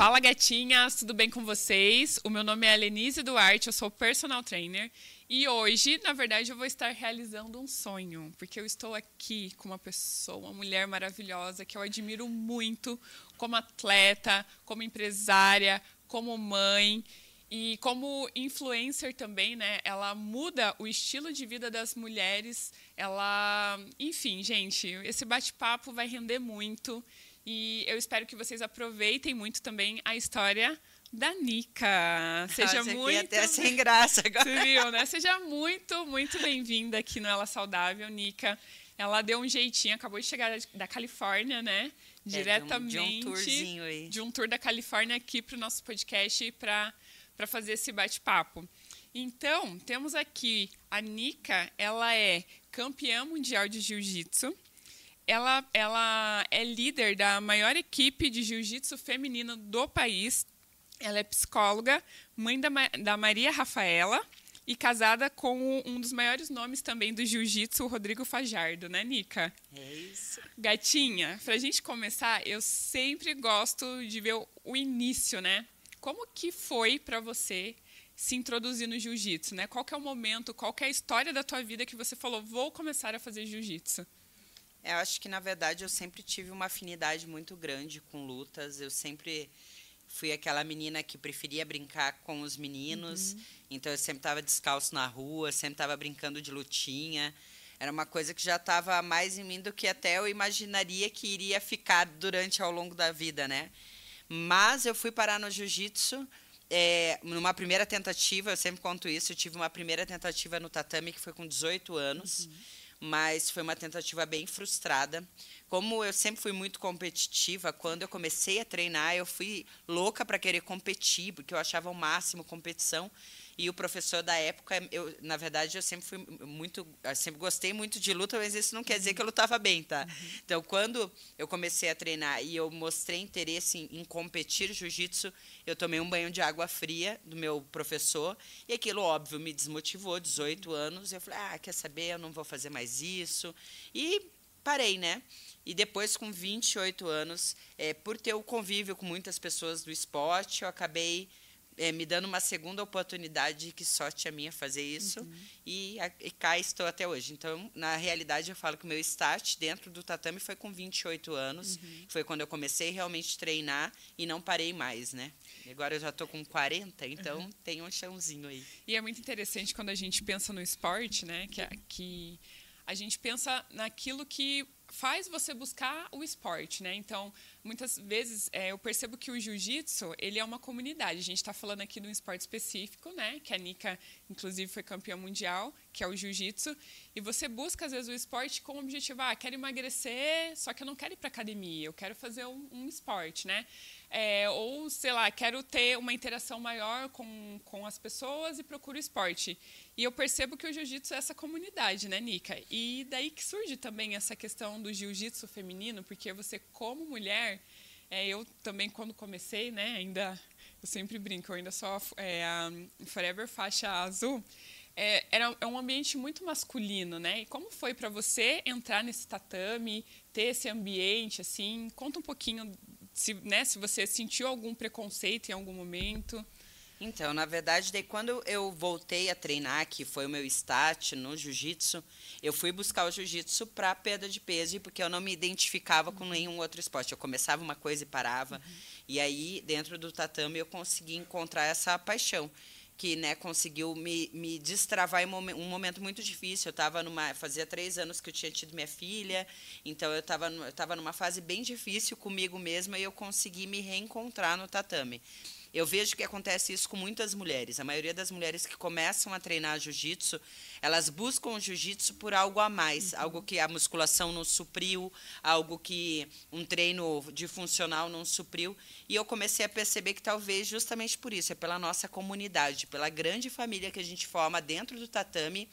Fala gatinhas, tudo bem com vocês? O meu nome é Lenise Duarte, eu sou personal trainer e hoje, na verdade, eu vou estar realizando um sonho, porque eu estou aqui com uma pessoa, uma mulher maravilhosa que eu admiro muito como atleta, como empresária, como mãe e como influencer também, né? Ela muda o estilo de vida das mulheres. Ela, enfim, gente, esse bate-papo vai render muito e eu espero que vocês aproveitem muito também a história da Nica. Seja Nossa, muito. até sem graça agora. Você viu, né? Seja muito, muito bem-vinda aqui no Ela Saudável, Nica. Ela deu um jeitinho, acabou de chegar da Califórnia, né? Diretamente. É, de, um, de um tourzinho aí. De um tour da Califórnia aqui para o nosso podcast para fazer esse bate-papo. Então, temos aqui a Nica, ela é campeã mundial de jiu-jitsu. Ela, ela é líder da maior equipe de jiu-jitsu feminino do país, ela é psicóloga, mãe da, da Maria Rafaela e casada com um dos maiores nomes também do jiu-jitsu, o Rodrigo Fajardo, né, Nica? É isso. Gatinha, pra gente começar, eu sempre gosto de ver o início, né? Como que foi para você se introduzir no jiu-jitsu, né? Qual que é o momento, qual que é a história da tua vida que você falou, vou começar a fazer jiu-jitsu? Eu acho que, na verdade, eu sempre tive uma afinidade muito grande com lutas. Eu sempre fui aquela menina que preferia brincar com os meninos. Uhum. Então eu sempre estava descalço na rua, sempre estava brincando de lutinha. Era uma coisa que já estava mais em mim do que até eu imaginaria que iria ficar durante ao longo da vida, né? Mas eu fui parar no jiu-jitsu é, numa primeira tentativa, eu sempre conto isso, eu tive uma primeira tentativa no tatame que foi com 18 anos. Uhum mas foi uma tentativa bem frustrada. Como eu sempre fui muito competitiva, quando eu comecei a treinar, eu fui louca para querer competir, porque eu achava o máximo competição. E o professor da época, eu, na verdade, eu sempre fui muito, sempre gostei muito de luta, mas isso não quer dizer que eu lutava bem, tá? Uhum. Então, quando eu comecei a treinar e eu mostrei interesse em, em competir jiu-jitsu, eu tomei um banho de água fria do meu professor e aquilo, óbvio, me desmotivou, 18 anos. Eu falei, ah, quer saber, eu não vou fazer mais isso. E parei, né? E depois, com 28 anos, é, por ter o convívio com muitas pessoas do esporte, eu acabei é, me dando uma segunda oportunidade, que sorte a minha fazer isso, uhum. e, e cá estou até hoje. Então, na realidade, eu falo que o meu start dentro do tatame foi com 28 anos, uhum. foi quando eu comecei realmente a treinar e não parei mais, né? Agora eu já estou com 40, então uhum. tem um chãozinho aí. E é muito interessante quando a gente pensa no esporte, né? Que, que a gente pensa naquilo que faz você buscar o esporte, né? Então, muitas vezes é, eu percebo que o jiu-jitsu ele é uma comunidade. A gente está falando aqui de um esporte específico, né? Que a Nika, inclusive, foi campeã mundial, que é o jiu-jitsu. E você busca às vezes o esporte com o objetivo, ah, quero emagrecer, só que eu não quero ir para academia, eu quero fazer um, um esporte, né? É, ou, sei lá, quero ter uma interação maior com, com as pessoas e procuro esporte. E eu percebo que o jiu-jitsu é essa comunidade, né, Nika? E daí que surge também essa questão do jiu-jitsu feminino, porque você, como mulher, é, eu também, quando comecei, né, ainda, eu sempre brinco, eu ainda sou é, a Forever faixa azul, é, era, é um ambiente muito masculino, né? E como foi para você entrar nesse tatame, ter esse ambiente, assim? Conta um pouquinho se, né, se você sentiu algum preconceito em algum momento. Então, na verdade, daí quando eu voltei a treinar, que foi o meu start no jiu-jitsu, eu fui buscar o jiu-jitsu para perda de peso, porque eu não me identificava com nenhum outro esporte. Eu começava uma coisa e parava. Uhum. E aí, dentro do tatame, eu consegui encontrar essa paixão que né, conseguiu me, me destravar em um momento muito difícil. Eu estava numa. Fazia três anos que eu tinha tido minha filha, então eu estava eu tava numa fase bem difícil comigo mesma e eu consegui me reencontrar no tatame. Eu vejo que acontece isso com muitas mulheres. A maioria das mulheres que começam a treinar jiu-jitsu, elas buscam o jiu-jitsu por algo a mais, uhum. algo que a musculação não supriu, algo que um treino de funcional não supriu. E eu comecei a perceber que talvez justamente por isso, é pela nossa comunidade, pela grande família que a gente forma dentro do tatame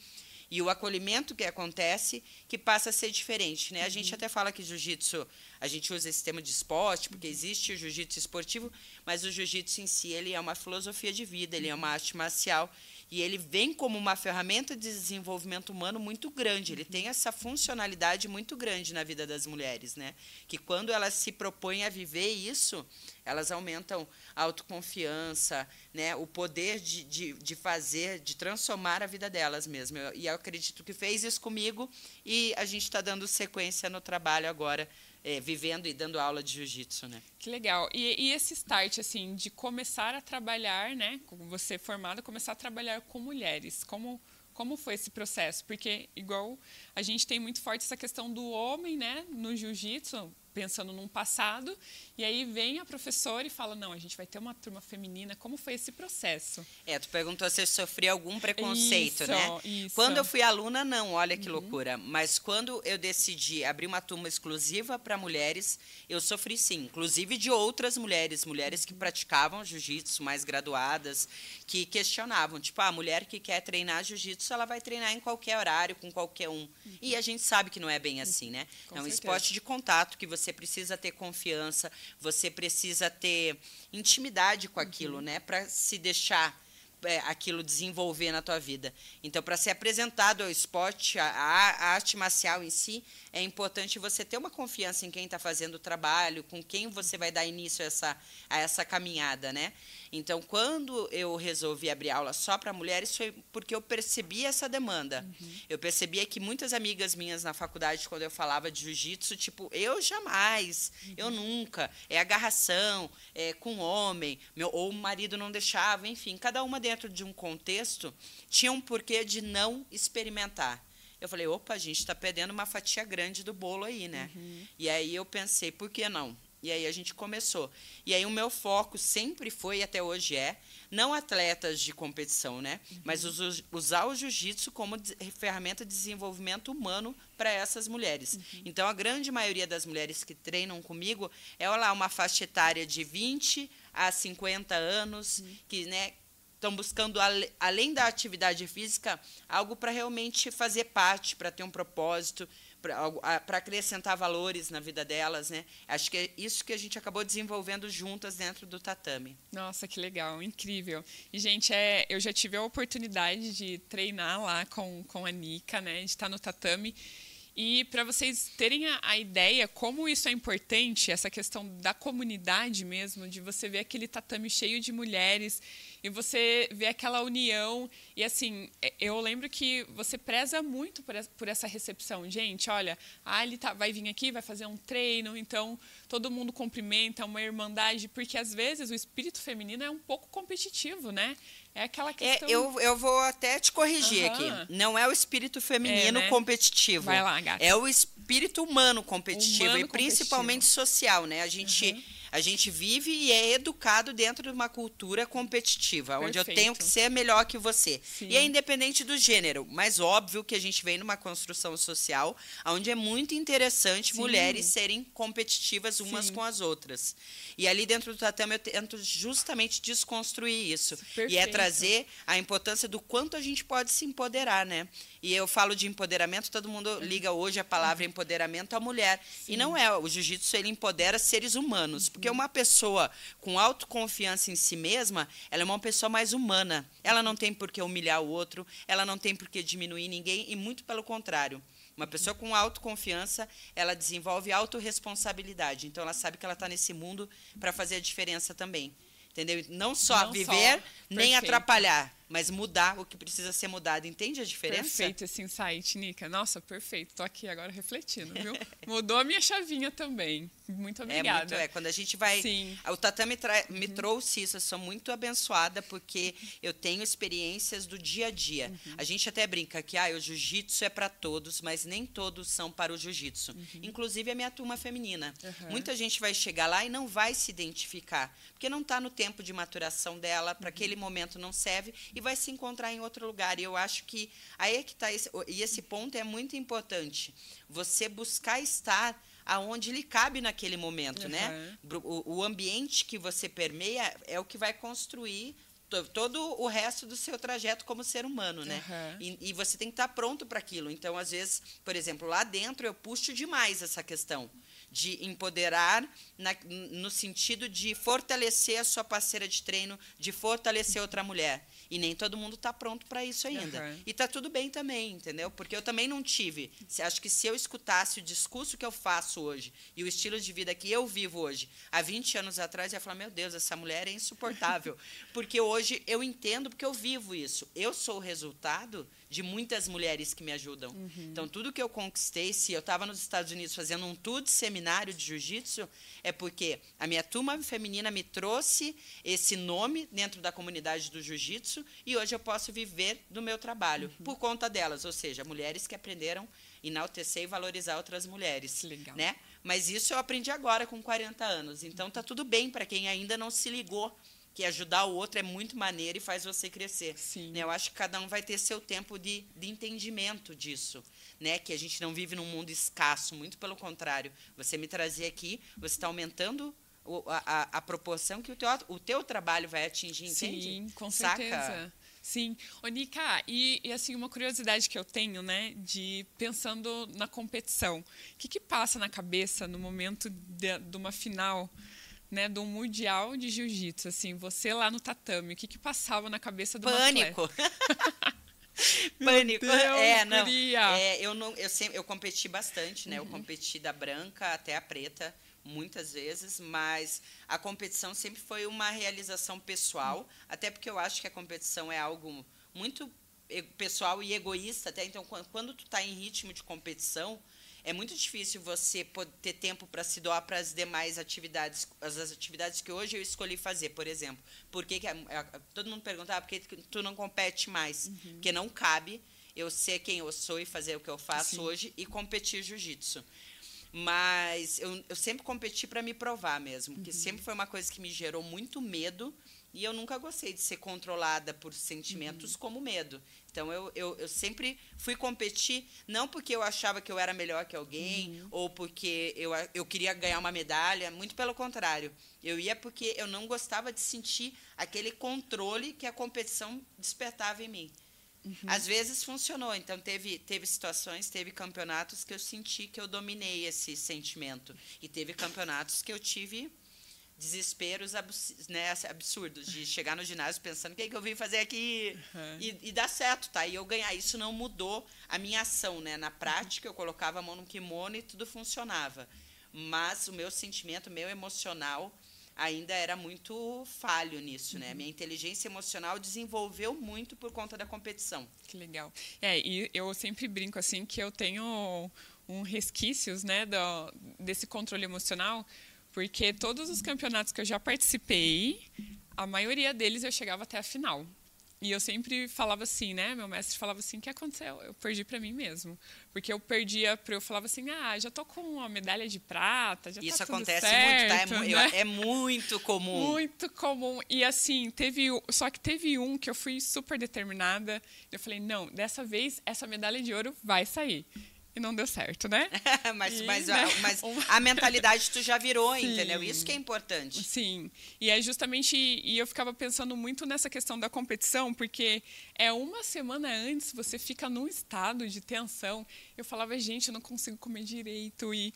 e o acolhimento que acontece que passa a ser diferente, né? A gente uhum. até fala que jiu-jitsu, a gente usa esse termo de esporte, porque existe o jiu-jitsu esportivo, mas o jiu-jitsu em si, ele é uma filosofia de vida, ele é uma arte marcial e ele vem como uma ferramenta de desenvolvimento humano muito grande. Ele tem essa funcionalidade muito grande na vida das mulheres, né? Que quando elas se propõem a viver isso, Elas aumentam a autoconfiança, né? o poder de, de, de fazer, de transformar a vida delas mesmo. E eu acredito que fez isso comigo e a gente está dando sequência no trabalho agora, é, vivendo e dando aula de jiu-jitsu, né? Que legal. E, e, esse start, assim, de começar a trabalhar, né? Você formada, começar a trabalhar com mulheres. Como como foi esse processo? Porque, igual a gente tem muito forte essa questão do homem, né, no jiu-jitsu, pensando num passado, e aí vem a professora e fala: não, a gente vai ter uma turma feminina. Como foi esse processo? É, tu perguntou se eu sofri algum preconceito, isso, né? Isso. Quando eu fui aluna, não, olha que uhum. loucura. Mas quando eu decidi abrir uma turma exclusiva para mulheres, eu sofri sim, inclusive de outras mulheres, mulheres que praticavam jiu-jitsu, mais graduadas, que questionavam, tipo, ah, a mulher que quer treinar jiu-jitsu, ela vai treinar em qualquer horário, com qualquer um. Uhum. E a gente sabe que não é bem assim, né? Com é um certeza. esporte de contato que você precisa ter confiança, você precisa ter intimidade com aquilo, uhum. né, para se deixar é, aquilo desenvolver na tua vida. Então, para ser apresentado ao esporte, a, a, arte marcial em si, é importante você ter uma confiança em quem está fazendo o trabalho, com quem você vai dar início a essa, a essa caminhada, né? Então, quando eu resolvi abrir aula só para mulheres, foi porque eu percebi essa demanda. Uhum. Eu percebia que muitas amigas minhas na faculdade, quando eu falava de jiu-jitsu, tipo, eu jamais, uhum. eu nunca, é agarração, é com homem, meu, ou o marido não deixava, enfim, cada uma dentro de um contexto tinha um porquê de não experimentar. Eu falei, opa, a gente está perdendo uma fatia grande do bolo aí, né? Uhum. E aí eu pensei, por que não? E aí a gente começou. E aí o meu foco sempre foi, e até hoje é, não atletas de competição, né? Uhum. Mas us, usar o jiu-jitsu como de, ferramenta de desenvolvimento humano para essas mulheres. Uhum. Então, a grande maioria das mulheres que treinam comigo é lá, uma faixa etária de 20 a 50 anos, uhum. que, né, estão buscando, além da atividade física, algo para realmente fazer parte, para ter um propósito, para acrescentar valores na vida delas, né? Acho que é isso que a gente acabou desenvolvendo juntas dentro do tatame. Nossa, que legal, incrível. E, gente, é, eu já tive a oportunidade de treinar lá com, com a Nika, né? De estar no tatame. E para vocês terem a, a, ideia como isso é importante, essa questão da comunidade mesmo, de você ver aquele tatame cheio de mulheres e você vê aquela união. E assim, é, eu lembro que você preza muito por essa recepção. Gente, olha, a Ali tá, vai vir aqui, vai fazer um treino, então todo mundo cumprimenta, uma irmandade, porque às vezes o espírito feminino é um pouco competitivo, né? É aquela é, questão. É, eu, eu vou até te corrigir uhum. aqui. Não é o espírito feminino é, né? competitivo. Vai lá, gata. É o espírito humano competitivo humano e principalmente competitivo. social, né? A gente. Uhum a gente vive e é educado dentro de uma cultura competitiva, Perfeito. onde eu tenho que ser melhor que você. Sim. E é independente do gênero, mas óbvio que a gente vem numa construção social onde é muito interessante Sim. mulheres serem competitivas umas Sim. com as outras. E ali dentro do tatame eu tento justamente desconstruir isso. Perfeito. E é trazer a importância do quanto a gente pode se empoderar, né? E eu falo de empoderamento, todo mundo liga hoje a palavra uhum. empoderamento à mulher. E não é. O jiu-jitsu ele empodera seres humanos. Porque uma pessoa com autoconfiança em si mesma, ela é uma pessoa mais humana. Ela não tem por que humilhar o outro, ela não tem por que diminuir ninguém, e muito pelo contrário. Uma pessoa com autoconfiança, ela desenvolve autorresponsabilidade. Então, ela sabe que ela está nesse mundo para fazer a diferença também. Entendeu? Não só não viver, só. nem atrapalhar mas mudar o que precisa ser mudado. Entende a diferença? Perfeito esse insight, Nica. Nossa, perfeito. Estou aqui agora refletindo, viu? Mudou a minha chavinha também. Muito obrigada. É, muito, é. Quando a gente vai... Sim. O tatame me uhum. trouxe isso. Eu sou muito abençoada porque eu tenho experiências do dia a dia. Uhum. A gente até brinca que ah, o jiu-jitsu é para todos, mas nem todos são para o jiu-jitsu. Uhum. Inclusive a minha turma feminina. Muita gente vai chegar lá e não vai se identificar, porque não está no tempo de maturação dela, para uhum. aquele momento não serve e vai se encontrar em outro lugar. E eu acho que aí é que está esse, e esse ponto é muito importante. Você buscar estar aonde lhe cabe naquele momento, uhum. né? O, o ambiente que você permeia é o que vai construir todo o resto do seu trajeto como ser humano, né? Uhum. E, e, você tem que estar pronto para aquilo. Então, às vezes, por exemplo, lá dentro eu puxo demais essa questão. de empoderar na, no sentido de fortalecer a sua parceira de treino, de fortalecer outra mulher. E nem todo mundo está pronto para isso ainda. Uhum. E está tudo bem também, entendeu? Porque eu também não tive. Acho que se eu escutasse o discurso que eu faço hoje e o estilo de vida que eu vivo hoje, há 20 anos atrás, eu ia falar: meu Deus, essa mulher é insuportável. porque hoje eu entendo porque eu vivo isso. Eu sou o resultado de muitas mulheres que me ajudam. Uhum. Então, tudo que eu conquistei, se eu estava nos Estados Unidos fazendo um tour de seminário de jiu-jitsu, é porque a minha turma feminina me trouxe esse nome dentro da comunidade do jiu-jitsu e hoje eu posso viver do meu trabalho uhum. por conta delas, ou seja, mulheres que aprenderam enaltecer e valorizar outras mulheres, Legal. né? Mas isso eu aprendi agora com 40 anos. Então tá tudo bem para quem ainda não se ligou que ajudar o outro é muito maneiro e faz você crescer. Sim. Né? Eu acho que cada um vai ter seu tempo de, de entendimento disso. Né? Que a gente não vive num mundo escasso, muito pelo contrário. Você me trazer aqui, você está aumentando a, a, a, proporção que o teu, o teu trabalho vai atingir, entende? Sim, com certeza. Saca? Sim. Onika, e, e, assim, uma curiosidade que eu tenho, né, de pensando na competição. O que, que passa na cabeça no momento de, de uma final né, do mundial de jiu-jitsu, assim, você lá no tatame, o que que passava na cabeça do Pânico. Pânico. Deus, é, não. É, eu não, eu sempre, eu competi bastante, né? Uhum. Eu competi da branca até a preta muitas vezes, mas a competição sempre foi uma realização pessoal, uhum. até porque eu acho que a competição é algo muito pessoal e egoísta, até então quando tu está em ritmo de competição, é muito difícil você ter tempo para se doar para as demais atividades, as, atividades que hoje eu escolhi fazer, por exemplo. Por que, que a, a, todo mundo pergunta, ah, por que tu não compete mais? Uhum. Porque não cabe eu ser quem eu sou e fazer o que eu faço Sim. hoje e competir jiu-jitsu. Mas eu, eu sempre competi para me provar mesmo, uhum. que sempre foi uma coisa que me gerou muito medo e eu nunca gostei de ser controlada por sentimentos uhum. como medo. Então eu, eu, eu, sempre fui competir, não porque eu achava que eu era melhor que alguém, uhum. ou porque eu, eu queria ganhar uma medalha, muito pelo contrário. Eu ia porque eu não gostava de sentir aquele controle que a competição despertava em mim. Uhum. Às vezes funcionou, então teve, teve situações, teve campeonatos que eu senti que eu dominei esse sentimento. E teve campeonatos que eu tive desesperos né, absurdos de chegar no ginásio pensando o que, é que eu vim fazer aqui uhum. e, e dar certo, tá? E eu ganhar. Isso não mudou a minha ação, né? Na prática, eu colocava a mão no kimono e tudo funcionava. Mas o meu sentimento, meu emocional, ainda era muito falho nisso, né? uhum. né? Minha inteligência emocional desenvolveu muito por conta da competição. Que legal. É, e eu sempre brinco assim que eu tenho um resquícios, né, do, desse controle emocional, porque todos os campeonatos que eu já participei, a maioria deles eu chegava até a final. E eu sempre falava assim, né? Meu mestre falava assim: o que aconteceu? Eu perdi para mim mesmo. Porque eu perdia, para eu falava assim: ah, já tô com uma medalha de prata, já tá Isso tá acontece certo, muito, tá? É, né? é, muito comum. Muito comum. E assim, teve. Só que teve um que eu fui super determinada. Eu falei: não, dessa vez essa medalha de ouro vai sair e não deu certo, né? mas, e, mas, né? A, mas a mentalidade tu já virou, Sim. entendeu? Isso que é importante. Sim. E é justamente. E eu ficava pensando muito nessa questão da competição, porque é uma semana antes você fica num estado de tensão. Eu falava, gente, eu não consigo comer direito e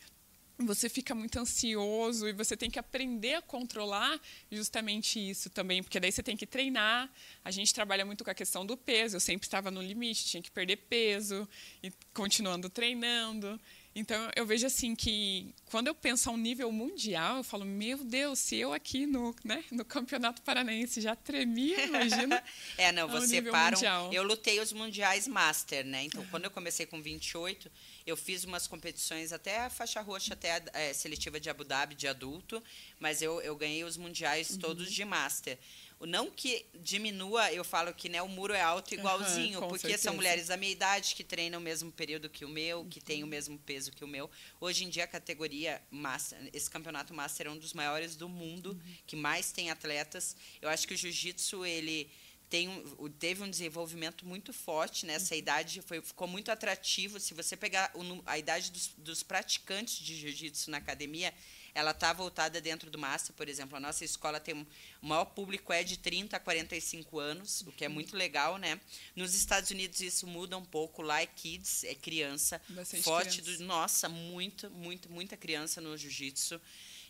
você fica muito ansioso e você tem que aprender a controlar justamente isso também, porque daí você tem que treinar. A gente trabalha muito com a questão do peso, eu sempre estava no limite, tinha que perder peso e continuando treinando. Então eu vejo assim que quando eu penso a um nível mundial, eu falo, meu Deus, se eu aqui no, né, no Campeonato Paranaense já tremia, imagina. é, não, você para. Eu lutei os mundiais master, né? Então, quando eu comecei com 28, eu fiz umas competições até a faixa roxa, até a é, seletiva de Abu Dhabi de adulto, mas eu, eu ganhei os mundiais uhum. todos de master. Não que diminua, eu falo que né, o muro é alto igualzinho, uhum, porque certeza. são mulheres da minha idade que treinam o mesmo período que o meu, que uhum. têm o mesmo peso que o meu. Hoje em dia, a categoria Master, esse campeonato Master é um dos maiores do mundo, uhum. que mais tem atletas. Eu acho que o jiu-jitsu, ele tem um, teve um desenvolvimento muito forte nessa idade, foi, ficou muito atrativo. Se você pegar o, a idade dos, dos praticantes de jiu-jitsu na academia, ela está voltada dentro do Master, por exemplo. A nossa escola tem um, o maior público é de 30 a 45 anos, o que é muito legal, né? Nos Estados Unidos isso muda um pouco. Lá é kids, é criança. Bastante forte criança. do. Nossa, muito, muito, muita criança no jiu-jitsu.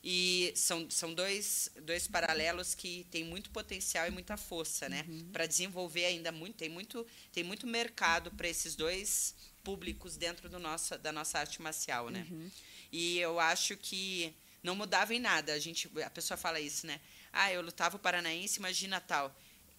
E são, são dois, dois paralelos que têm muito potencial e muita força, né? Para desenvolver ainda muito, tem muito, tem muito mercado para esses dois públicos dentro do nosso, da nossa arte marcial, né? E eu acho que não mudava em nada. A gente, a pessoa fala isso, né? Ah, eu lutava o paranaense, imagina tal.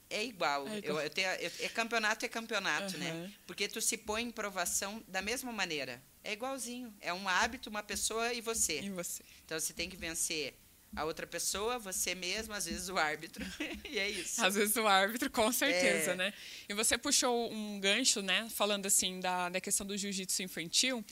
É igual. É Eu, igual. eu tenho, eu- é campeonato é campeonato, né? Aham. Porque tu se põe em provação da mesma maneira. É igualzinho. É um hábito, uma pessoa e você. E você? Então você tem que vencer a outra pessoa, você mesmo, às vezes o árbitro. e é isso. Às vezes o árbitro, com certeza, É. né? E você puxou um gancho, né? Falando assim da, da questão do jiu-jitsu infantil.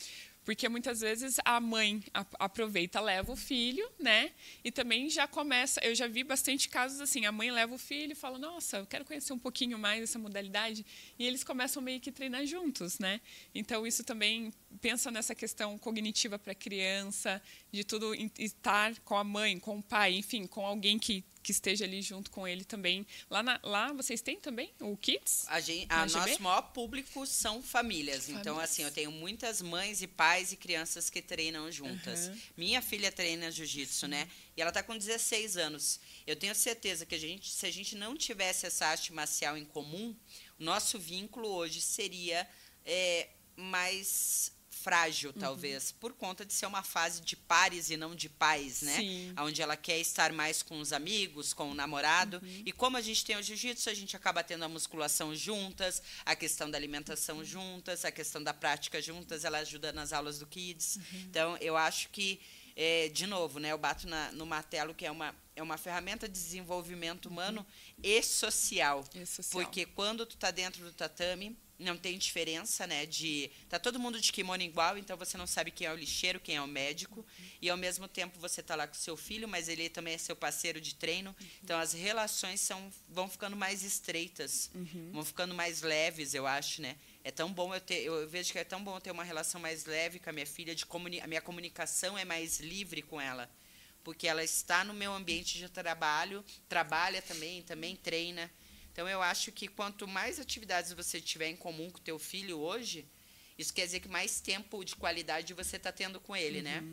Porque muitas vezes a mãe aproveita, leva o filho, né? E também já começa. Eu já vi bastante casos assim: a mãe leva o filho e fala, nossa, eu quero conhecer um pouquinho mais essa modalidade. E eles começam meio que treinar juntos, né? Então isso também pensa nessa questão cognitiva para a criança, de tudo estar com a mãe, com o pai, enfim, com alguém que, que esteja ali junto com ele também. Lá, na- lá vocês têm também o Kids? A gente, a nosso maior público são famílias. Então, Famílias. assim, eu tenho muitas mães e pais e crianças que treinam juntas. Aham. Minha filha treina jiu-jitsu, né? E ela está com 16 anos. Eu tenho certeza que a gente, se a gente não tivesse essa arte marcial em comum, o nosso vínculo hoje seria é, mais frágil, Uhum. talvez, por conta de ser uma fase de pares e não de pais, né? Sim. onde ela quer estar mais com os amigos, com o namorado. Uhum. E como a gente tem o jiu-jitsu, a gente acaba tendo a musculação juntas, a questão da alimentação juntas, a questão da prática juntas, ela ajuda nas aulas do Kids. Uhum. Então, eu acho que, é, de novo, né, eu bato na- no martelo que é uma, é uma ferramenta de desenvolvimento humano e social. E social. Porque quando tu tá dentro do tatame, não tem diferença, né? De tá todo mundo de kimono igual, então você não sabe quem é o lixeiro, quem é o médico, e ao mesmo tempo você tá lá com seu filho, mas ele também é seu parceiro de treino. Então as relações são vão ficando mais estreitas, vão ficando mais leves, eu acho, né? É tão bom eu ter, eu vejo que é tão bom ter uma relação mais leve com a minha filha, de comuni a minha comunicação é mais livre com ela, porque ela está no meu ambiente de trabalho, trabalha também, também treina. Então eu acho que quanto mais atividades você tiver em comum com o teu filho hoje, isso quer dizer que mais tempo de qualidade você está tendo com ele, né?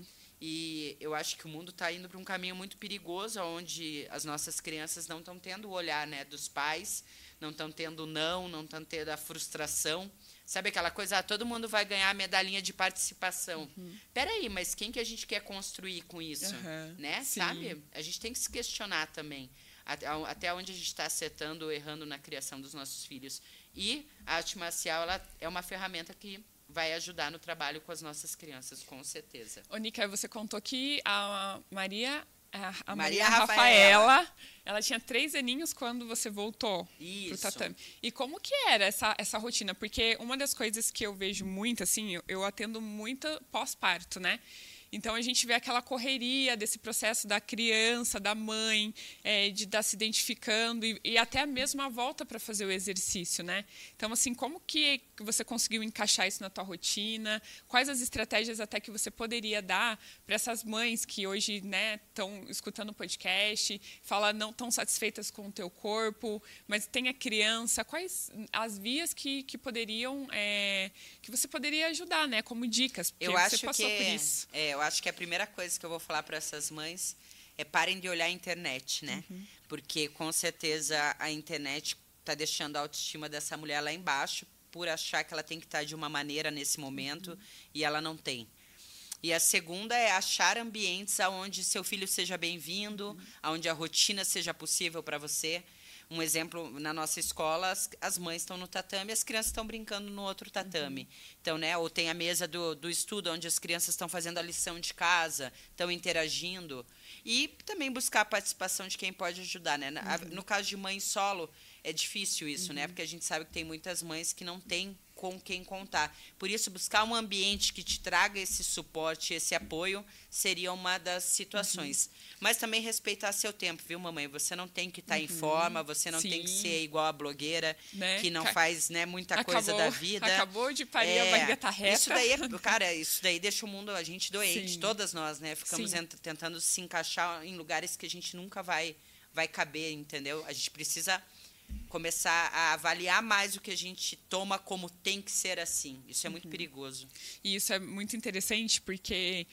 E eu acho que o mundo está indo para um caminho muito perigoso, onde as nossas crianças não estão tendo o olhar né, dos pais, não estão tendo não, não estão tendo a frustração. Sabe aquela coisa, ah, todo mundo vai ganhar a medalhinha de participação. Peraí, mas quem que a gente quer construir com isso? Aham, Né? sim. Sabe? A gente tem que se questionar também até, onde a gente está acertando ou errando na criação dos nossos filhos. E a arte marcial ela é uma ferramenta que vai ajudar no trabalho com as nossas crianças, com certeza. Ô, Nica, você contou que a Maria, a, a Maria Maria Rafaela, ela tinha três aninhos quando você voltou Isso. tatame. E como que era essa, essa rotina? Porque uma das coisas que eu vejo muito, assim, eu, eu atendo muito pós-parto, né? Então a gente vê aquela correria desse processo da criança, da mãe, é, de estar se identificando e, e até mesmo a volta para fazer o exercício, né? Então assim, como que você conseguiu encaixar isso na tua rotina? Quais as estratégias até que você poderia dar para essas mães que hoje, né, estão escutando o podcast, falam não tão satisfeitas com o teu corpo, mas tem a criança? Quais as vias que, que poderiam é, que você poderia ajudar, né? Como dicas? Porque Eu você acho passou que por isso. é, eu acho que a primeira coisa que eu vou falar para essas mães é parem de olhar a internet, né? Uhum. Porque com certeza a internet está deixando a autoestima dessa mulher lá embaixo por achar que ela tem que estar de uma maneira nesse momento Uhum. e ela não tem. E a segunda é achar ambientes onde seu filho seja bem-vindo, Uhum. onde a rotina seja possível para você. Um exemplo, na nossa escola, as, as mães estão no tatame, as crianças estão brincando no outro tatame. Então, né, ou tem a mesa do, do estudo, onde as crianças estão fazendo a lição de casa, estão interagindo. E também buscar a participação de quem pode ajudar. Né? A- No caso de mãe solo, é difícil isso, né? Porque a gente sabe que tem muitas mães que não têm com quem contar. Por isso, buscar um ambiente que te traga esse suporte, esse apoio, seria uma das situações. Uhum. Mas também respeitar seu tempo, viu, mamãe? Você não tem que estar tá uhum. em forma, você não Sim. tem que ser igual a blogueira, né? que não faz né, muita acabou, coisa da vida. Acabou de parir, é, a barriga tá reta. Isso daí, é, cara, isso daí deixa o mundo, a gente doente, Sim. todas nós, né? Ficamos tentando se encaixar em lugares que a gente nunca vai, vai caber, entendeu? A gente precisa começar a avaliar mais o que a gente toma como tem que ser assim. Isso é muito uhum. perigoso. E isso é muito interessante porque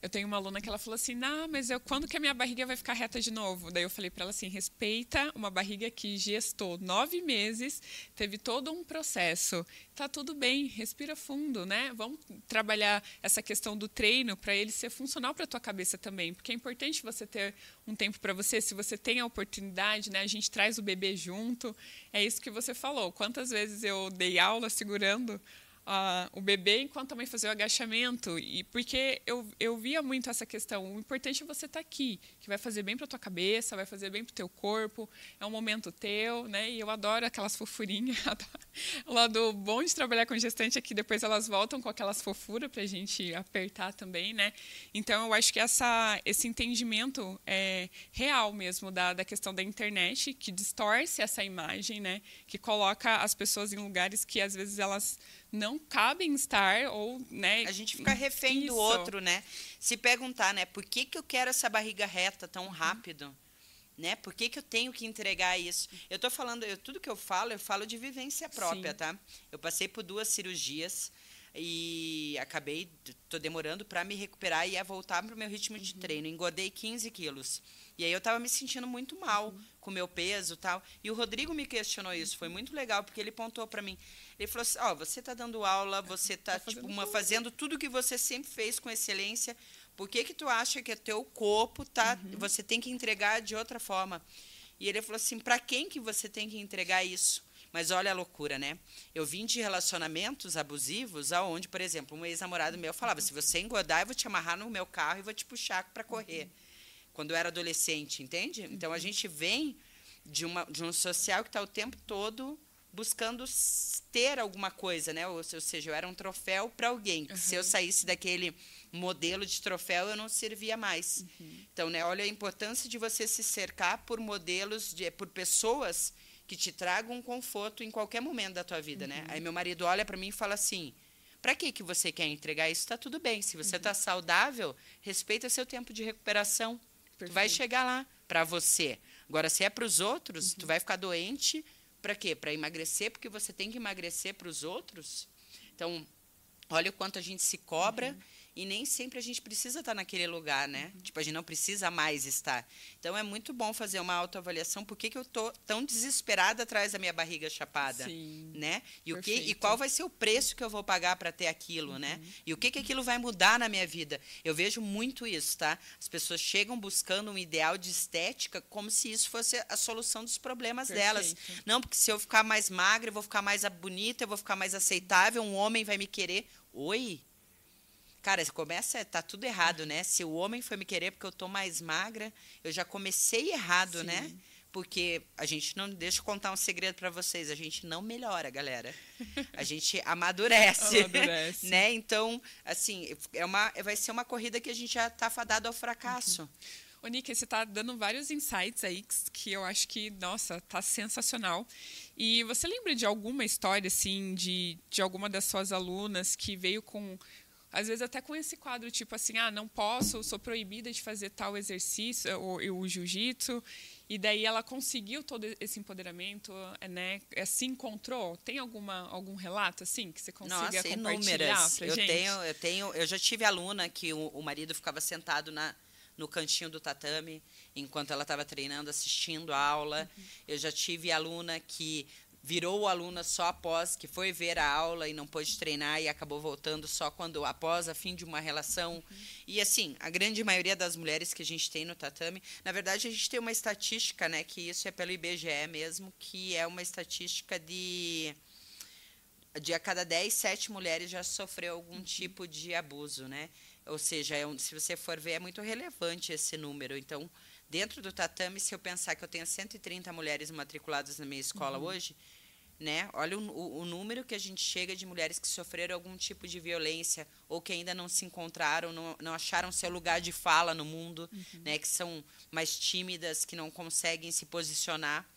eu tenho uma aluna que ela falou assim, não, mas eu, quando que a minha barriga vai ficar reta de novo? Daí eu falei para ela assim, respeita uma barriga que gestou nove meses, teve todo um processo. Tá tudo bem, respira fundo, né? Vamos trabalhar essa questão do treino para ele ser funcional para tua cabeça também, porque é importante você ter um tempo para você. Se você tem a oportunidade, né? A gente traz o bebê junto. É isso que você falou. Quantas vezes eu dei aula segurando uh, o bebê enquanto a mãe fazia o agachamento. E porque eu, eu via muito essa questão. O importante é você estar tá aqui, que vai fazer bem para tua cabeça, vai fazer bem para o teu corpo. É um momento teu, né? E eu adoro aquelas fofurinhas. o lado bom de trabalhar com gestante é que depois elas voltam com aquelas fofuras para a gente apertar também, né? Então eu acho que essa, esse entendimento é real mesmo da, da questão da internet que distorce essa imagem, né? Que coloca as pessoas em lugares que às vezes elas não cabem estar ou, né? A gente fica refém isso. do outro, né? Se perguntar, né, por que, que eu quero essa barriga reta tão uhum. rápido? Né? Por que, que eu tenho que entregar isso? Eu estou falando, eu, tudo que eu falo, eu falo de vivência própria, Sim. tá? Eu passei por duas cirurgias e acabei, tô demorando para me recuperar e a voltar para o meu ritmo de uhum. treino. Engordei 15 quilos. E aí eu estava me sentindo muito mal uhum. com o meu peso tal. E o Rodrigo me questionou isso. Foi muito legal, porque ele pontou para mim. Ele falou assim: Ó, oh, você está dando aula, você está tá tipo, uma, fazendo tudo que você sempre fez com excelência. Por que, que tu acha que o teu corpo tá, uhum. você tem que entregar de outra forma? E ele falou assim: para quem que você tem que entregar isso? Mas olha a loucura, né? Eu vim de relacionamentos abusivos, aonde, por exemplo, um ex-namorado meu falava: se você engordar, eu vou te amarrar no meu carro e vou te puxar para correr. Uhum quando eu era adolescente, entende? Então a uhum. gente vem de, uma, de um social que está o tempo todo buscando ter alguma coisa, né? Ou, ou seja, eu era um troféu para alguém. Uhum. Se eu saísse daquele modelo de troféu, eu não servia mais. Uhum. Então, né? Olha a importância de você se cercar por modelos, de, por pessoas que te tragam um conforto em qualquer momento da tua vida, né? uhum. né? Aí meu marido olha para mim e fala assim: para que que você quer entregar isso? Está tudo bem. Se você está uhum. saudável, respeita seu tempo de recuperação. Perfeito. Tu vai chegar lá para você. Agora, se é para os outros, uhum. tu vai ficar doente para quê? Para emagrecer, porque você tem que emagrecer para os outros. Então, olha o quanto a gente se cobra. Uhum e nem sempre a gente precisa estar naquele lugar, né? Uhum. Tipo, a gente não precisa mais estar. Então é muito bom fazer uma autoavaliação. Por que, que eu tô tão desesperada atrás da minha barriga chapada, Sim, né? E o que e qual vai ser o preço que eu vou pagar para ter aquilo, né? uhum. né? E o que que aquilo vai mudar na minha vida? Eu vejo muito isso, tá? As pessoas chegam buscando um ideal de estética como se isso fosse a solução dos problemas Perfeito. delas. Não, porque se eu ficar mais magra, eu vou ficar mais bonita, eu vou ficar mais aceitável, um homem vai me querer. Oi, Cara, começa, tá tudo errado, né? Se o homem foi me querer porque eu tô mais magra, eu já comecei errado, né? Sim. né? Porque a gente não. Deixa eu contar um segredo para vocês. A gente não melhora, galera. A gente amadurece. amadurece. Né? Então, assim, é uma, vai ser uma corrida que a gente já tá fadado ao fracasso. Uhum. Ô, Nick, você está dando vários insights aí que eu acho que, nossa, tá sensacional. E você lembra de alguma história, assim, de, de alguma das suas alunas que veio com às vezes até com esse quadro tipo assim, ah, não posso, sou proibida de fazer tal exercício, ou, o jiu-jitsu, e daí ela conseguiu todo esse empoderamento, né? É, se encontrou. Tem alguma algum relato assim que você consiga Nossa, compartilhar inúmeras. pra eu gente? Tenho, eu tenho, eu já tive aluna que o, o marido ficava sentado na no cantinho do tatame enquanto ela estava treinando, assistindo a aula. Uhum. Eu já tive aluna que virou aluna só após que foi ver a aula e não pôde treinar e acabou voltando só quando após a fim de uma relação. Uhum. E assim, a grande maioria das mulheres que a gente tem no tatame, na verdade a gente tem uma estatística, né, que isso é pelo IBGE mesmo, que é uma estatística de de a cada 10, 7 mulheres já sofreu algum uhum. tipo de abuso, né? Ou seja, é um, se você for ver, é muito relevante esse número. Então, Dentro do tatame, se eu pensar que eu tenho 130 mulheres matriculadas na minha escola uhum. hoje, né? Olha o, o, o, número que a gente chega de mulheres que sofreram algum tipo de violência ou que ainda não se encontraram, não, não acharam seu lugar de fala no mundo, uhum. né? Que são mais tímidas, que não conseguem se posicionar.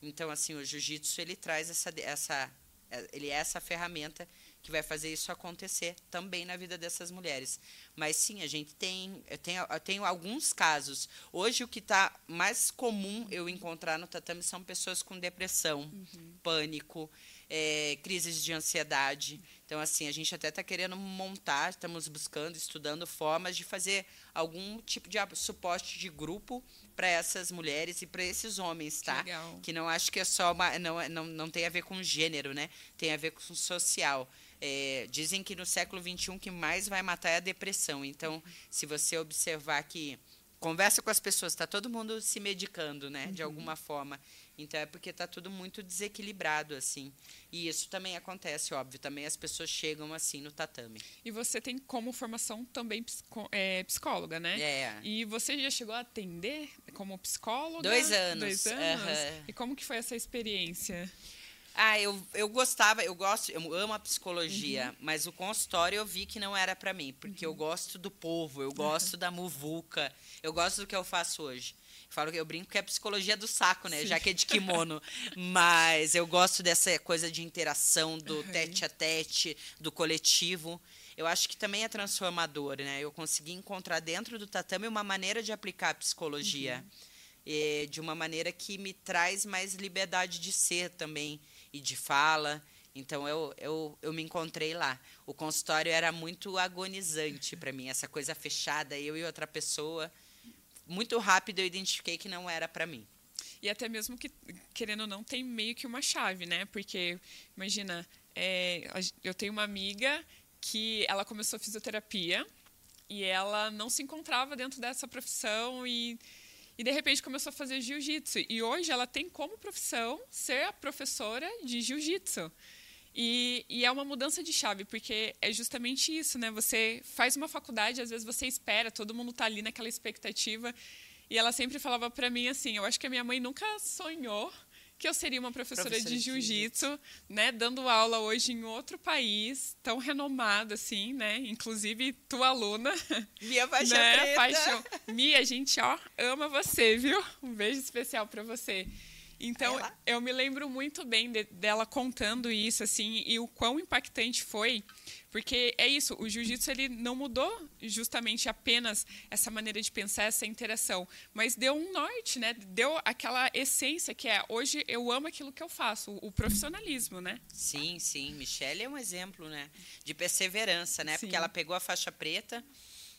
Então, assim, o jiu-jitsu ele traz essa, essa, é, ele é essa ferramenta que vai fazer isso acontecer também na vida dessas mulheres. Mas sim, a gente tem, eu tenho, eu tenho alguns casos. Hoje o que está mais comum eu encontrar no tatame são pessoas com depressão, uhum. pânico, é, crises de ansiedade. Então, assim, a gente até está querendo montar, estamos buscando, estudando formas de fazer algum tipo de suporte de grupo para essas mulheres e para esses homens, tá? Legal. Que não acho que é só uma, não, não, não tem a ver com gênero, né? Tem a ver com social. É, dizem que no século XXI o que mais vai matar é a depressão. Então, se você observar que conversa com as pessoas, está todo mundo se medicando, né, de uhum. alguma forma. Então é porque está tudo muito desequilibrado assim. E isso também acontece, óbvio. Também as pessoas chegam assim no tatame. E você tem como formação também é, psicóloga, né? É. E você já chegou a atender como psicóloga? Dois anos. Dois anos. Uhum. E como que foi essa experiência? Ah, eu, eu gostava, eu gosto, eu amo a psicologia, uhum. mas o consultório eu vi que não era para mim, porque uhum. eu gosto do povo, eu gosto uhum. da muvuca, eu gosto do que eu faço hoje. Eu falo que eu brinco que é psicologia do saco, né? Sim. Já que é de kimono. mas eu gosto dessa coisa de interação, do tete a tete, do coletivo. Eu acho que também é transformador, né? Eu consegui encontrar dentro do tatame uma maneira de aplicar a psicologia. Eh, de uma maneira que me traz mais liberdade de ser também e de fala. Então eu, eu, eu me encontrei lá. O consultório era muito agonizante para mim, essa coisa fechada, eu e outra pessoa. Muito rápido eu identifiquei que não era para mim. E até mesmo que, querendo ou não, tem meio que uma chave, né? Porque, imagina, é, eu tenho uma amiga que ela começou fisioterapia e ela não se encontrava dentro dessa profissão e e de repente começou a fazer jiu-jitsu. E hoje ela tem como profissão ser a professora de jiu-jitsu. E, e, é uma mudança de chave, porque é justamente isso, né? Você faz uma faculdade, às vezes você espera, todo mundo está ali naquela expectativa. E ela sempre falava para mim assim: eu acho que a minha mãe nunca sonhou que eu seria uma professora, professora de jiu-jitsu, né, dando aula hoje em outro país, tão renomado assim, né? Inclusive tua aluna. Mia faixa né? preta. Paixão. Mia, a gente, ó, ama você, viu? Um beijo especial para você. Então, Ela? eu me lembro muito bem de, dela contando isso, assim, e o quão impactante foi, porque é isso, o jiu-jitsu ele não mudou justamente apenas essa maneira de pensar, essa interação, mas deu um norte, né? Deu aquela essência que é, hoje eu amo aquilo que eu faço, o, profissionalismo, né? Sim, sim. Michelle é um exemplo, né? De perseverança, né? Sim. Porque ela pegou a faixa preta,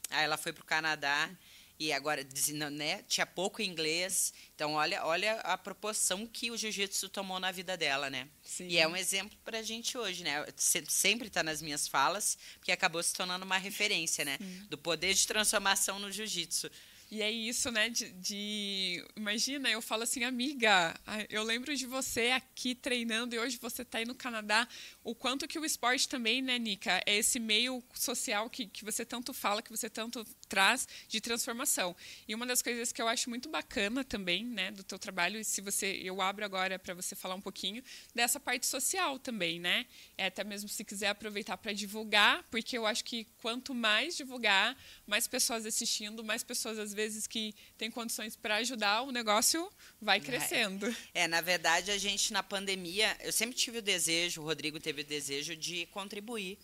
aí ela foi para o Canadá, e agora né, tinha pouco inglês. Então, olha, olha a proporção que o jiu-jitsu tomou na vida dela, né? Sim. E é um exemplo para a gente hoje, né? Sempre está nas minhas falas, porque acabou se tornando uma referência, né? Sim. Do poder de transformação no jiu-jitsu. E é isso, né? De, de, Imagina, eu falo assim, amiga, eu lembro de você aqui treinando e hoje você está aí no Canadá. O quanto que o esporte também, né, Nica? É esse meio social que, que você tanto fala, que você tanto traz de transformação. E uma das coisas que eu acho muito bacana também, né, do teu trabalho, e se você, eu abro agora para você falar um pouquinho dessa parte social também, né? É até mesmo se quiser aproveitar para divulgar, porque eu acho que quanto mais divulgar, mais pessoas assistindo, mais pessoas às vezes que têm condições para ajudar, o negócio vai crescendo. É, é, na verdade, a gente na pandemia, eu sempre tive o desejo, o Rodrigo teve o desejo de contribuir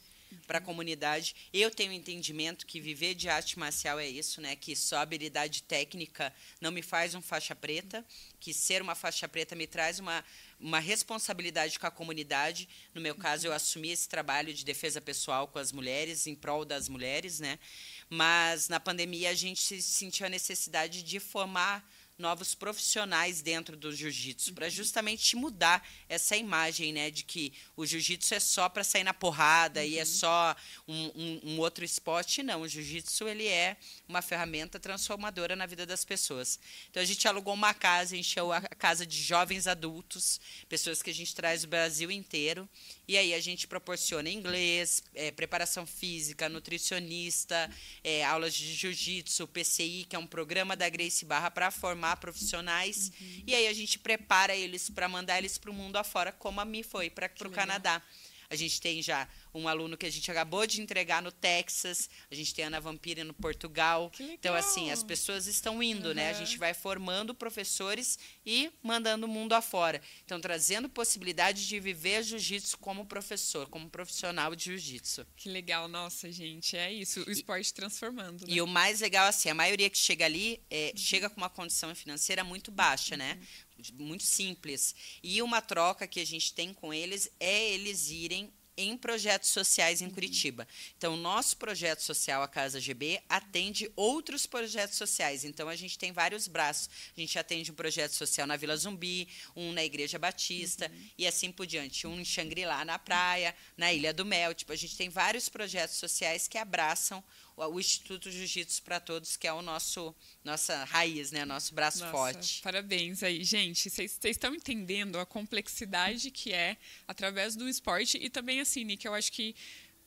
para a comunidade. Eu tenho entendimento que viver de arte marcial é isso, né? Que só habilidade técnica não me faz um faixa preta, que ser uma faixa preta me traz uma, uma responsabilidade com a comunidade. No meu caso, eu assumi esse trabalho de defesa pessoal com as mulheres, em prol das mulheres, né? Mas na pandemia a gente sentiu a necessidade de formar novos profissionais dentro do jiu-jitsu, para justamente mudar essa imagem, né, de que o jiu-jitsu é só para sair na porrada uhum. e é só um, um, um outro esporte. Não, o jiu-jitsu ele é uma ferramenta transformadora na vida das pessoas. Então a gente alugou uma casa, encheu a casa de jovens adultos, pessoas que a gente traz do Brasil inteiro, e aí a gente proporciona inglês, é, preparação física, nutricionista, é, aulas de jiu-jitsu, PCI, que é um programa da Grace Barra para formar profissionais. Uhum. E aí a gente prepara eles para mandar eles para o mundo afora, como a mim foi para o Canadá. A gente tem já um aluno que a gente acabou de entregar no Texas, a gente tem Ana Vampira no Portugal. Então, assim, as pessoas estão indo, uhum. né? A gente vai formando professores e mandando o mundo afora. Então, trazendo possibilidade de viver jiu-jitsu como professor, como profissional de jiu-jitsu. Que legal, nossa, gente. É isso, o esporte transformando. Né? E o mais legal, assim, a maioria que chega ali é, uhum. chega com uma condição financeira muito baixa, né? Uhum. Muito simples. E uma troca que a gente tem com eles é eles irem em projetos sociais em Curitiba. Então, nosso projeto social, a Casa GB, atende outros projetos sociais. Então, a gente tem vários braços. A gente atende um projeto social na Vila Zumbi, um na Igreja Batista uhum. e assim por diante. Um em Xangri-Lá, na praia, na Ilha do Mel. Tipo, a gente tem vários projetos sociais que abraçam o Instituto Jiu-Jitsu para Todos, que é o nosso nossa raiz, né, nosso braço Nossa, forte. Parabéns aí, gente. Vocês estão entendendo a complexidade que é através do esporte e também assim, Nick, eu acho que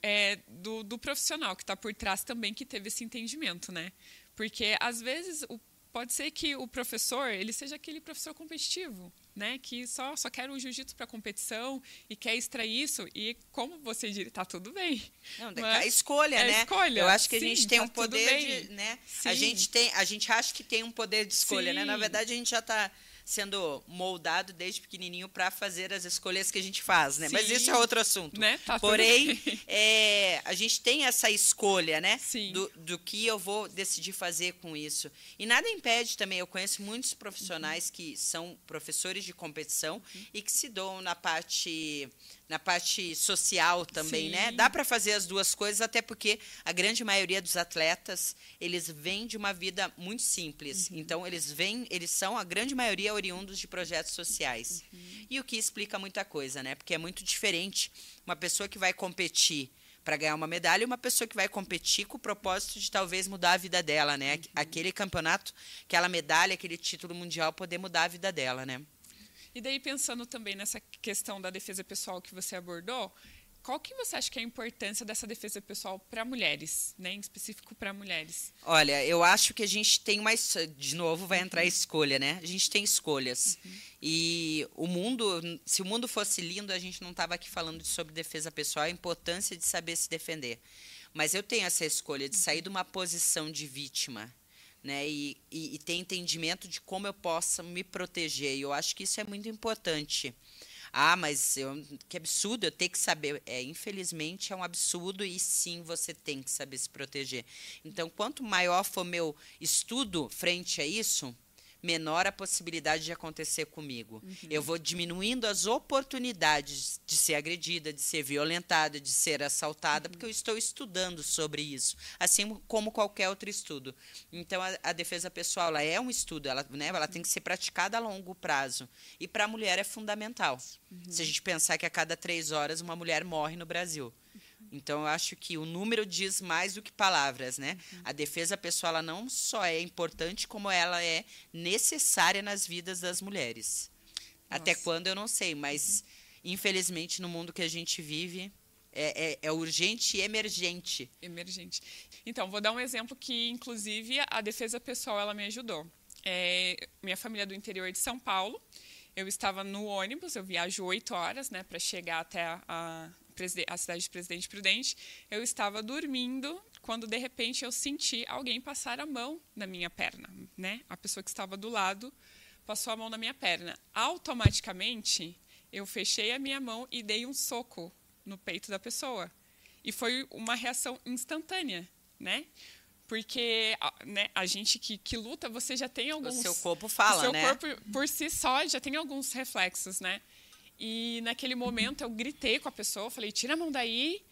é do, do profissional que está por trás também que teve esse entendimento, né? Porque às vezes o, pode ser que o professor ele seja aquele professor competitivo né, que só, só quer o jiu-jitsu para competição e quer extrair isso. E como você diz, tá tudo bem. Não, mas a escolha, é né? Escolha. Eu acho que Sim, a gente tem tá um poder de, né? A gente tem, a gente acha que tem um poder de escolha, Sim. né? Na verdade, a gente já está sendo moldado desde pequenininho para fazer as escolhas que a gente faz, né? Sim. Mas isso é outro assunto. Né? Tá Porém, é, a gente tem essa escolha, né? Do, do que eu vou decidir fazer com isso. E nada impede também, eu conheço muitos profissionais uhum. que são professores de competição uhum. e que se dão na parte na parte social também, né? Sim. né? Dá para fazer as duas coisas, até porque a grande maioria dos atletas, eles vêm de uma vida muito simples. Uhum. Então, eles vêm, eles são, a grande maioria, oriundos de projetos sociais. Uhum. E o que explica muita coisa, né? Porque é muito diferente uma pessoa que vai competir para ganhar uma medalha e uma pessoa que vai competir com o propósito de talvez mudar a vida dela, né? Uhum. Aquele campeonato, aquela medalha, aquele título mundial poder mudar a vida dela, né? E daí, pensando também nessa questão da defesa pessoal que você abordou, qual que você acha que é a importância dessa defesa pessoal para mulheres, né, em específico para mulheres? Olha, eu acho que a gente tem mais, de novo vai entrar a escolha, né? A gente tem escolhas. Uhum. E o mundo, se o mundo fosse lindo, a gente não estava aqui falando sobre defesa pessoal, a importância de saber se defender. Mas eu tenho essa escolha de sair de uma posição de vítima né? E, e, e, ter entendimento de como eu possa me proteger. E eu acho que isso é muito importante. Ah, mas eu, que absurdo, eu ter que saber. É, infelizmente é um absurdo e sim você tem que saber se proteger. Então, quanto maior for meu estudo frente a isso, menor a possibilidade de acontecer comigo. Uhum. Eu vou diminuindo as oportunidades de ser agredida, de ser violentada, de ser assaltada, uhum. porque eu estou estudando sobre isso, assim como qualquer outro estudo. Então, a, a defesa pessoal ela é um estudo, ela, né, ela tem que ser praticada a longo prazo. E para a mulher é fundamental. Uhum. Se a gente pensar que a cada três horas uma mulher morre no Brasil. Então, eu acho que o número diz mais do que palavras, né? Uhum. A defesa pessoal ela não só é importante, como ela é necessária nas vidas das mulheres. Nossa. Até quando eu não sei, mas uhum. infelizmente no mundo que a gente vive é, é, é, urgente e emergente. Emergente. Então, vou dar um exemplo que, inclusive, a defesa pessoal ela me ajudou. É, minha família é do interior de São Paulo. Eu estava no ônibus, eu viajo oito horas, né, para chegar até a, a, cidade de Presidente Prudente, eu estava dormindo quando de repente eu senti alguém passar a mão na minha perna, né? A pessoa que estava do lado passou a mão na minha perna. Automaticamente, eu fechei a minha mão e dei um soco no peito da pessoa. E foi uma reação instantânea, né? Porque né, a gente que, que luta, você já tem alguns. O seu corpo fala, o seu né? corpo, por si só, já tem alguns reflexos, né? E naquele momento eu gritei com a pessoa, falei, tira a mão daí.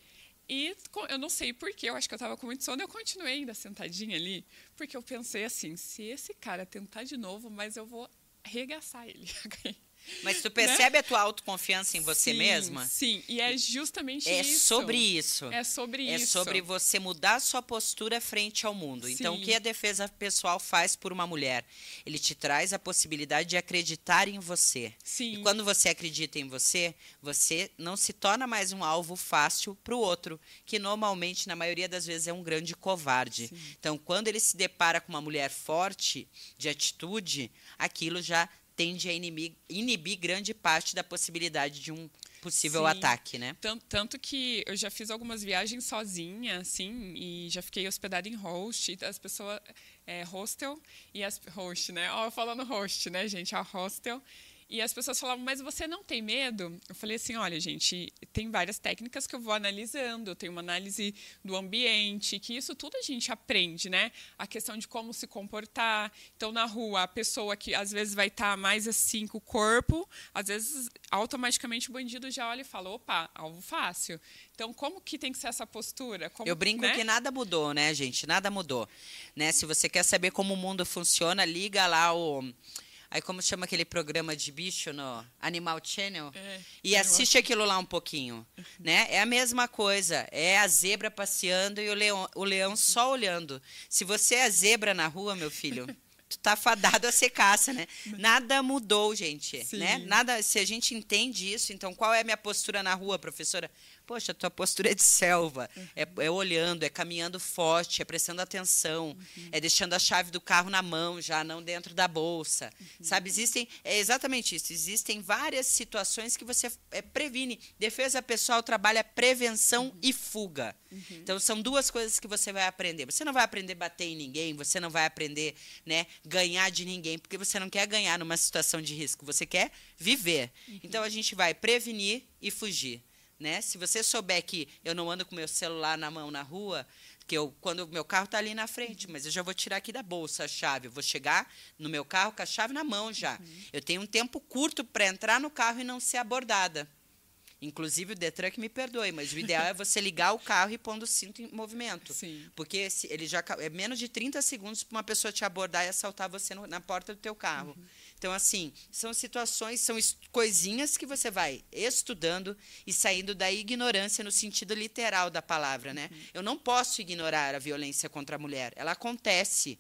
E eu não sei porquê, eu acho que eu estava com muito sono, eu continuei ainda sentadinha ali, porque eu pensei assim, se esse cara tentar de novo, mas eu vou arregaçar ele. Mas tu percebe né? a tua autoconfiança em você sim, mesma? Sim, e é justamente é isso. É sobre isso. É sobre é isso. É sobre você mudar a sua postura frente ao mundo. Sim. Então, o que a defesa pessoal faz por uma mulher? Ele te traz a possibilidade de acreditar em você. Sim. E quando você acredita em você, você não se torna mais um alvo fácil para o outro, que normalmente, na maioria das vezes, é um grande covarde. Sim. Então, quando ele se depara com uma mulher forte, de atitude, aquilo já tende a inibir, inibir grande parte da possibilidade de um possível Sim. ataque, né? Tanto, tanto, que eu já fiz algumas viagens sozinha, assim, e já fiquei hospedada em host, as pessoas é, hostel e as host, né? Ó, falando host, né, gente? A hostel e as pessoas falavam, mas você não tem medo? Eu falei assim, olha, gente, tem várias técnicas que eu vou analisando, tem uma análise do ambiente, que isso tudo a gente aprende, né? A questão de como se comportar. Então, na rua, a pessoa que às vezes vai estar mais assim com o corpo, às vezes automaticamente o bandido já olha e fala, opa, alvo fácil. Então, como que tem que ser essa postura? Como, eu brinco né? que nada mudou, né, gente? Nada mudou. Né? Se você quer saber como o mundo funciona, liga lá o Aí como chama aquele programa de bicho no Animal Channel? É, e assiste aquilo lá um pouquinho, né? É a mesma coisa, é a zebra passeando e o leão, o leão só olhando. Se você é zebra na rua, meu filho, tu tá fadado a ser caça, né? Nada mudou, gente, Sim. né? Nada, se a gente entende isso, então qual é a minha postura na rua, professora? Poxa, a tua postura é de selva, uhum. é, é, olhando, é caminhando forte, é prestando atenção, uhum. é deixando a chave do carro na mão, já não dentro da bolsa. Uhum. Sabe, existem, é exatamente isso, existem várias situações que você é, previne. Defesa pessoal trabalha prevenção uhum. e fuga. Uhum. Então, são duas coisas que você vai aprender. Você não vai aprender a bater em ninguém, você não vai aprender né, ganhar de ninguém, porque você não quer ganhar numa situação de risco, você quer viver. Uhum. Então, a gente vai prevenir e fugir. Né? Se você souber que eu não ando com meu celular na mão na rua, que eu quando o meu carro está ali na frente, mas eu já vou tirar aqui da bolsa a chave, eu vou chegar no meu carro com a chave na mão já. Uhum. Eu tenho um tempo curto para entrar no carro e não ser abordada. Inclusive o Detran que me perdoe, mas o ideal é você ligar o carro e pondo o cinto em movimento. Sim. Porque ele já é menos de 30 segundos para uma pessoa te abordar e assaltar você no, na porta do teu carro. Uhum. Então, assim, são situações, são coisinhas que você vai estudando e saindo da ignorância no sentido literal da palavra, né? Uhum. Eu não posso ignorar a violência contra a mulher. Ela acontece.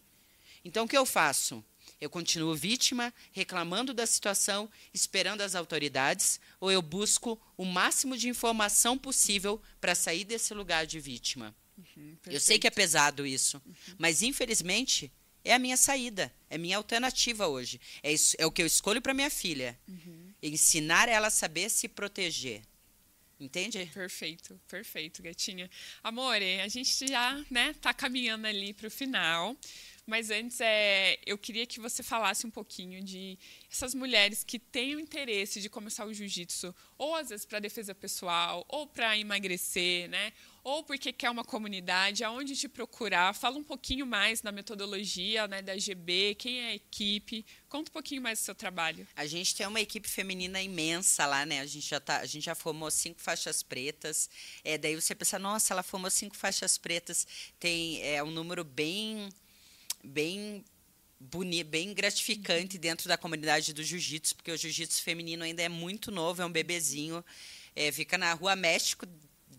Então, o que eu faço? Eu continuo vítima, reclamando da situação, esperando as autoridades, ou eu busco o máximo de informação possível para sair desse lugar de vítima? Uhum, eu sei que é pesado isso, uhum. mas infelizmente é a minha saída, é minha alternativa hoje. É, isso, é o que eu escolho para minha filha. Uhum. Ensinar ela a saber se proteger. Entende? Perfeito, perfeito, gatinha. Amore, a gente já né, tá caminhando ali para o final. Mas antes, é, eu queria que você falasse um pouquinho de essas mulheres que têm o interesse de começar o jiu-jitsu, ou às vezes para defesa pessoal, ou para emagrecer, né? ou porque quer uma comunidade, aonde te procurar. Fala um pouquinho mais da metodologia né, da GB, quem é a equipe. Conta um pouquinho mais do seu trabalho. A gente tem uma equipe feminina imensa lá, né? A gente já, tá, a gente já formou cinco faixas pretas. É, daí você pensa, nossa, ela formou cinco faixas pretas. Tem é, um número bem bem bem gratificante dentro da comunidade do jiu-jitsu, porque o jiu-jitsu feminino ainda é muito novo, é um bebezinho. É, fica na Rua México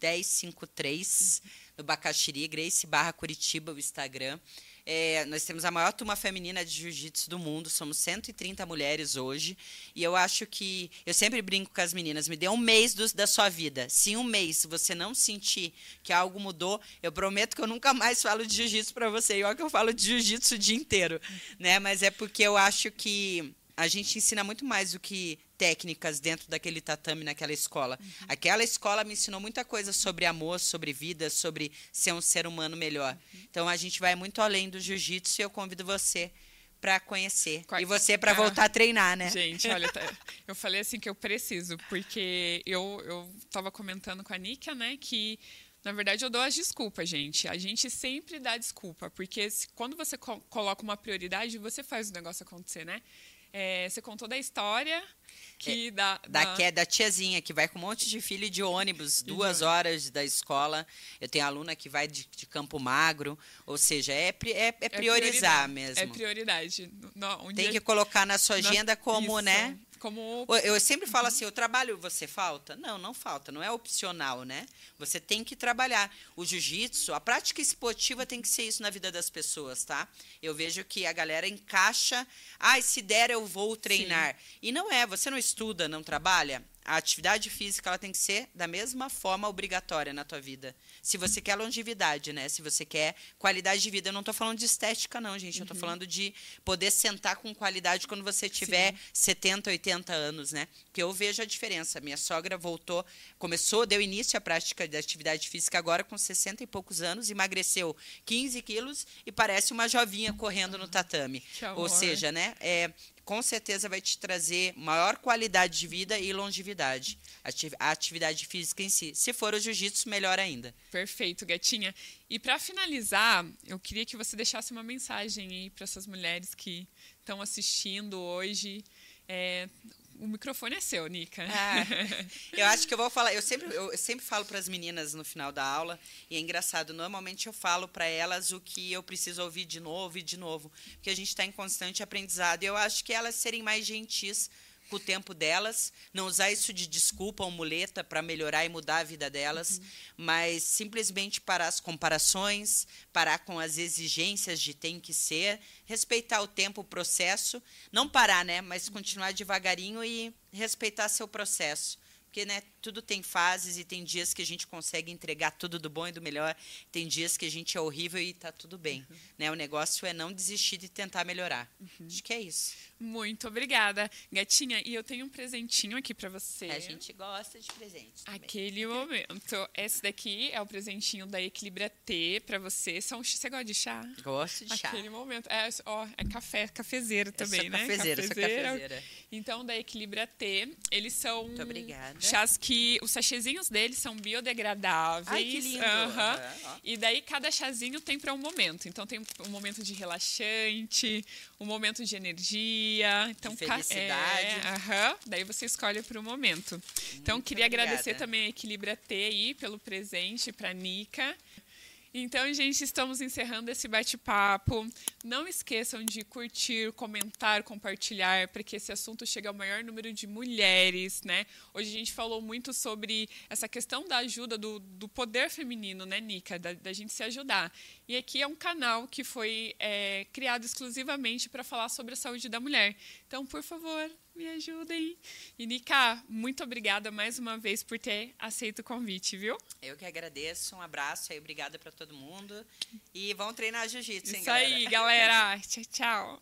1053, no Bacaxiri, Grace barra Curitiba, o Instagram. É, nós temos a maior turma feminina de jiu-jitsu do mundo, somos 130 mulheres hoje. E eu acho que. Eu sempre brinco com as meninas: me dê um mês do, da sua vida. Se um mês você não sentir que algo mudou, eu prometo que eu nunca mais falo de jiu-jitsu para você. E olha que eu falo de jiu-jitsu o dia inteiro. Né? Mas é porque eu acho que a gente ensina muito mais do que técnicas dentro daquele tatame naquela escola. Uhum. Aquela escola me ensinou muita coisa sobre amor, sobre vida, sobre ser um ser humano melhor. Uhum. Então a gente vai muito além do jiu-jitsu e eu convido você para conhecer. E você para ah, voltar a treinar, né? Gente, olha, tá, eu falei assim que eu preciso, porque eu eu estava comentando com a Níkia, né, que na verdade, eu dou as desculpas, gente. A gente sempre dá desculpa, porque se, quando você co coloca uma prioridade, você faz o negócio acontecer, né? É, você contou da história que é, da, da... da, que é da tiazinha que vai com um monte de filho de ônibus, duas uhum. horas da escola. Eu tenho aluna que vai de, de Campo Magro, ou seja, é, é, é priorizar mesmo. É prioridade. Um Tem dia... que colocar na sua agenda como, Isso. né? Como... Eu sempre falo assim, o trabalho você falta? Não, não falta, não é opcional, né? Você tem que trabalhar. O jiu-jitsu, a prática esportiva tem que ser isso na vida das pessoas, tá? Eu vejo que a galera encaixa, ah, se der eu vou treinar. Sim. E não é, você não estuda, não trabalha? A atividade física ela tem que ser da mesma forma obrigatória na tua vida. Se você quer longevidade, né? Se você quer qualidade de vida. Eu não estou falando de estética, não, gente. Eu estou uhum. falando de poder sentar com qualidade quando você tiver Sim. 70, 80 anos, né? Porque eu vejo a diferença. Minha sogra voltou, começou, deu início à prática de atividade física agora com 60 e poucos anos, emagreceu 15 quilos e parece uma jovinha correndo no tatame. Ou seja, né? É, com certeza vai te trazer maior qualidade de vida e longevidade. A atividade física em si. Se for o jiu-jitsu, melhor ainda. Perfeito, gatinha. E para finalizar, eu queria que você deixasse uma mensagem aí para essas mulheres que estão assistindo hoje. É, o microfone é seu, Nica. Ah, eu acho que eu vou falar. Eu sempre, eu sempre falo para as meninas no final da aula, e é engraçado, normalmente eu falo para elas o que eu preciso ouvir de novo e de novo, porque a gente está em constante aprendizado. E eu acho que elas serem mais gentis com o tempo delas, não usar isso de desculpa ou muleta para melhorar e mudar a vida delas, uhum. mas simplesmente parar as comparações, parar com as exigências de tem que ser, respeitar o tempo, o processo, não parar, né, mas continuar devagarinho e respeitar seu processo. Porque né, tudo tem fases e tem dias que a gente consegue entregar tudo do bom e do melhor, tem dias que a gente é horrível e está tudo bem. Uhum. Né? O negócio é não desistir de tentar melhorar. Uhum. Acho que é isso. Muito obrigada, gatinha. E eu tenho um presentinho aqui para você. A gente gosta de presentes. Aquele momento. Esse daqui é o presentinho da Equilibra T para você. São, você gosta de chá? Gosto de chá. Aquele momento. É, ó, é café, cafezeiro também, né? Cafezeira, cafezeira. cafezeira. Então, da Equilibra T, eles são Muito obrigada. chás que os sachezinhos deles são biodegradáveis. Ai, que lindo. Uhum. E daí cada chazinho tem para um momento. Então tem um momento de relaxante, um momento de energia, então de felicidade. É, daí você escolhe para o momento. Então, Muito então queria obrigada. agradecer também a Equilibra T aí pelo presente para Nica. Então, gente, estamos encerrando esse bate-papo. Não esqueçam de curtir, comentar, compartilhar, para que esse assunto chegue ao maior número de mulheres, né? Hoje a gente falou muito sobre essa questão da ajuda, do, do poder feminino, né, Nica? Da, da, gente se ajudar. E aqui é um canal que foi é, criado exclusivamente para falar sobre a saúde da mulher. Então, por favor, me ajudem. E, Nica, muito obrigada mais uma vez por ter aceito o convite, viu? Eu que agradeço. Um abraço aí, obrigada para todo mundo. E vamos treinar jiu-jitsu, hein, Isso galera? aí, galera. tchau, tchau.